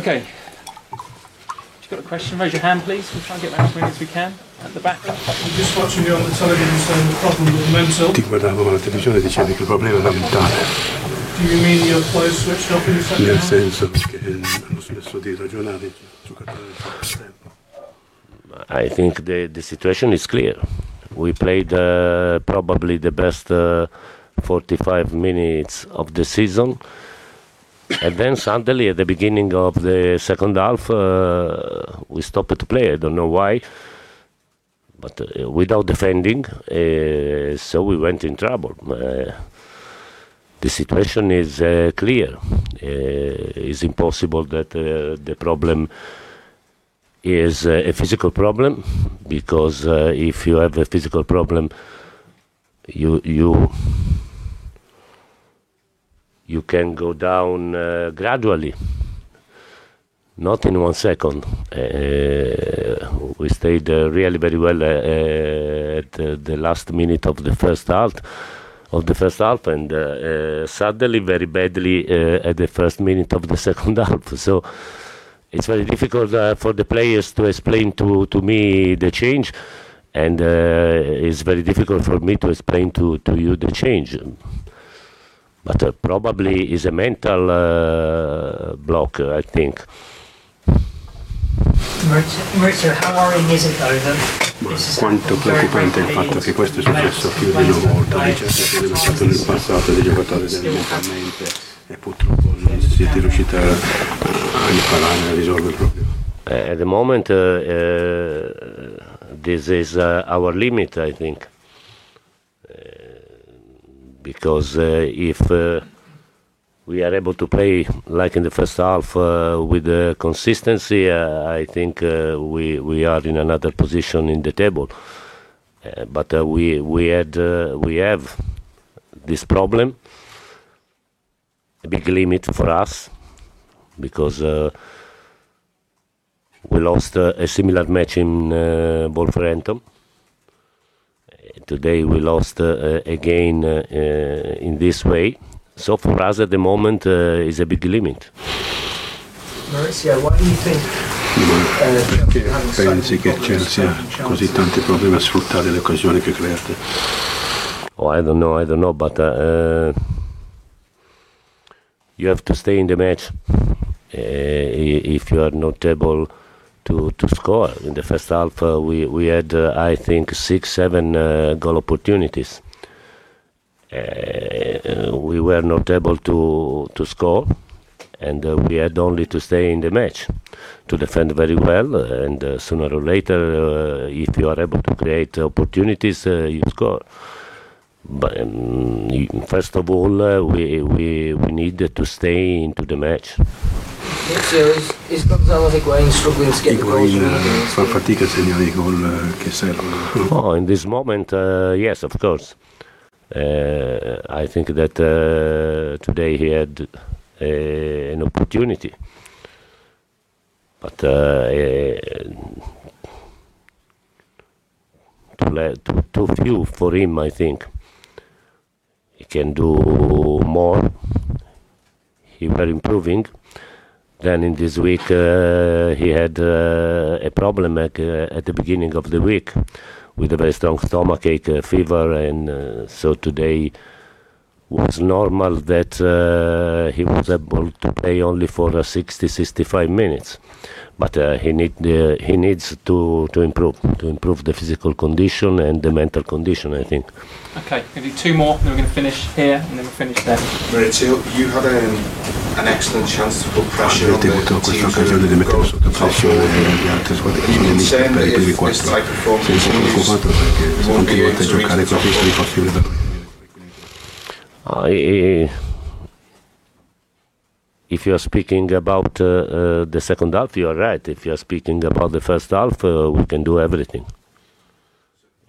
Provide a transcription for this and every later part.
Okay. If you've got a question, raise your hand, please. We'll try and get around as many as we can. At the back. I'm just watching you on the television saying the problem was mental. Ti guardavo alla televisione dicevi che il problema era mentale, Do you mean your players switched off in the second nel half? senso che hanno smesso di ragionare i giocatori del. I think the, the situation is clear. We played uh, probably the best uh, 45 minutes of the season. And then suddenly, at the beginning of the second half, uh, we stopped to play. I don't know why, but uh, without defending, uh, so we went in trouble. Uh, the situation is uh, clear. Uh, it's impossible that the problem is a physical problem because if you have a physical problem you you you can go down uh, gradually. Not in one second. Uh, we stayed uh, really very well uh, uh, at uh, the last minute of the first half of the first half and uh, uh, suddenly very badly uh, at the first minute of the second half. So it's very difficult uh, for the players to explain to, to me the change, and uh, it's very difficult for me to explain to, to you the change. But uh, probably is a mental uh, block, I think. Maurizio, how worrying is it though that Ma quanto preoccupante è il fatto che questo è successo più di una volta, di certe cose che è stato nel passato dei giocatori mentalmente e purtroppo non siete riusciti a, a imparare a risolvere il problema. Uh, at the moment, uh, uh, this is uh, our limit, I think. Because uh, if uh, we are able to play like in the first half uh, with consistency, I think we we are in another position in the table. But we we had we have this problem, a big limit for us, because. We lost a similar match in uh, Wolverhampton. Today we lost uh, uh, again uh, in this way. So for us at the moment uh, is a big limit. Maurizio, why do you think Ma uh, perché Chelsea having so pensi che Chelsea ha così tanti problemi a sfruttare le occasioni che create? Oh, I don't know, I don't know, but uh, uh, you have to stay in the match. Uh, if you are not able to, to score in the first half, uh, we we had uh, I think six, seven uh, goal opportunities. Uh, we were not able to to score, and uh, we had only to stay in the match to defend very well. And uh, sooner or later, if you are able to create opportunities, you score. But um, first of all, we, we we need to stay into the match. Maurizio, is, is Gonzalo Higuain struggling to get the goals you Higuain need? fa fatica segnare gol che servono. Oh, in this moment, uh, yes, of course. Uh, I think that uh, today he had uh, an opportunity, but uh, uh, too, too, too few for him. I think he can do more. He were improving. Then in this week uh, he had uh, a problem at, uh, at the beginning of the week with a very strong stomachache, uh, fever, and uh, so today was normal that uh, he was able to play only for uh, 60, 65 minutes. But uh, he need uh, he needs to, to improve to improve the physical condition and the mental condition. I think. Okay, we're do two more, then we're going to finish here, and then we'll finish there. Maurizio, you had um, an excellent chance to put pressure on Avete the avuto questa teams occasione di mettere sotto top pressione four. le altre squadre che You sono can per i primi if this quattro. type of form Sei preoccupato perché se won't be continuate a able to giocare the così top sei per I, if you are speaking about uh, uh, the second half, you are right. If you are speaking about the first half, uh, we can do everything.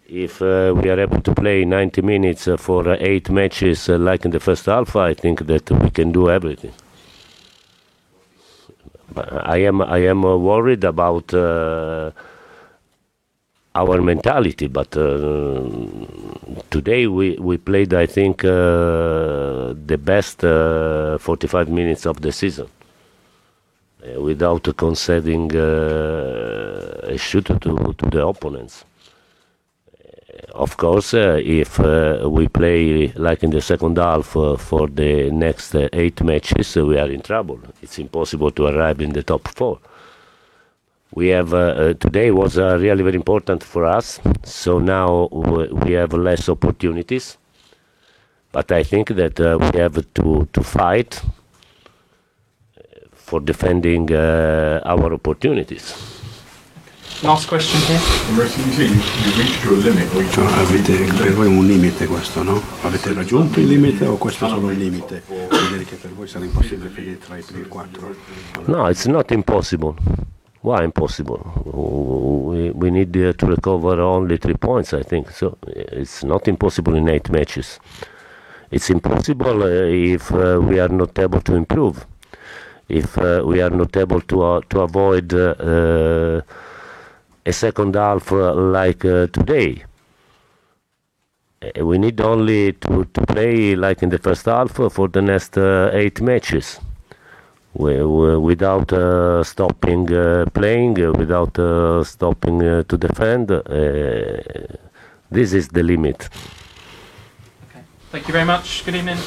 If uh, we are able to play 90 minutes uh, for uh, eight matches uh, like in the first half, I think that we can do everything. I am I am uh, worried about uh, our mentality, but uh, today we, we played, I think, uh, the best uh, 45 minutes of the season. uh, without conceding a shoot to, to the opponents. Of course, uh, if uh, we play like in the second half uh, for the next uh, eight matches, uh, we are in trouble. It's impossible to arrive in the top four. We have uh, today was really very important for us. So now we have less opportunities, but I think that we have to to fight for defending our opportunities. Last question here. Maurizio, you say you, you reached your limit or you Cioè, avete, per voi è un limite questo, no? Avete raggiunto il limite o questo è solo il limite? Vuol dire che per voi sarà impossibile finire tra i primi quattro? No, it's not impossible. Why impossible? We, we need uh, to recover only three points, I think. So it's not impossible in eight matches. It's impossible uh, if uh, we are not able to improve, if uh, we are not able to uh, to avoid uh, uh, a second half uh, like uh, today. Uh, We need only to, to play like in the first half for the next eight matches wi- wi- without uh, stopping uh, playing, without uh, stopping to defend. This is the limit. Okay. Thank you very much. Good evening.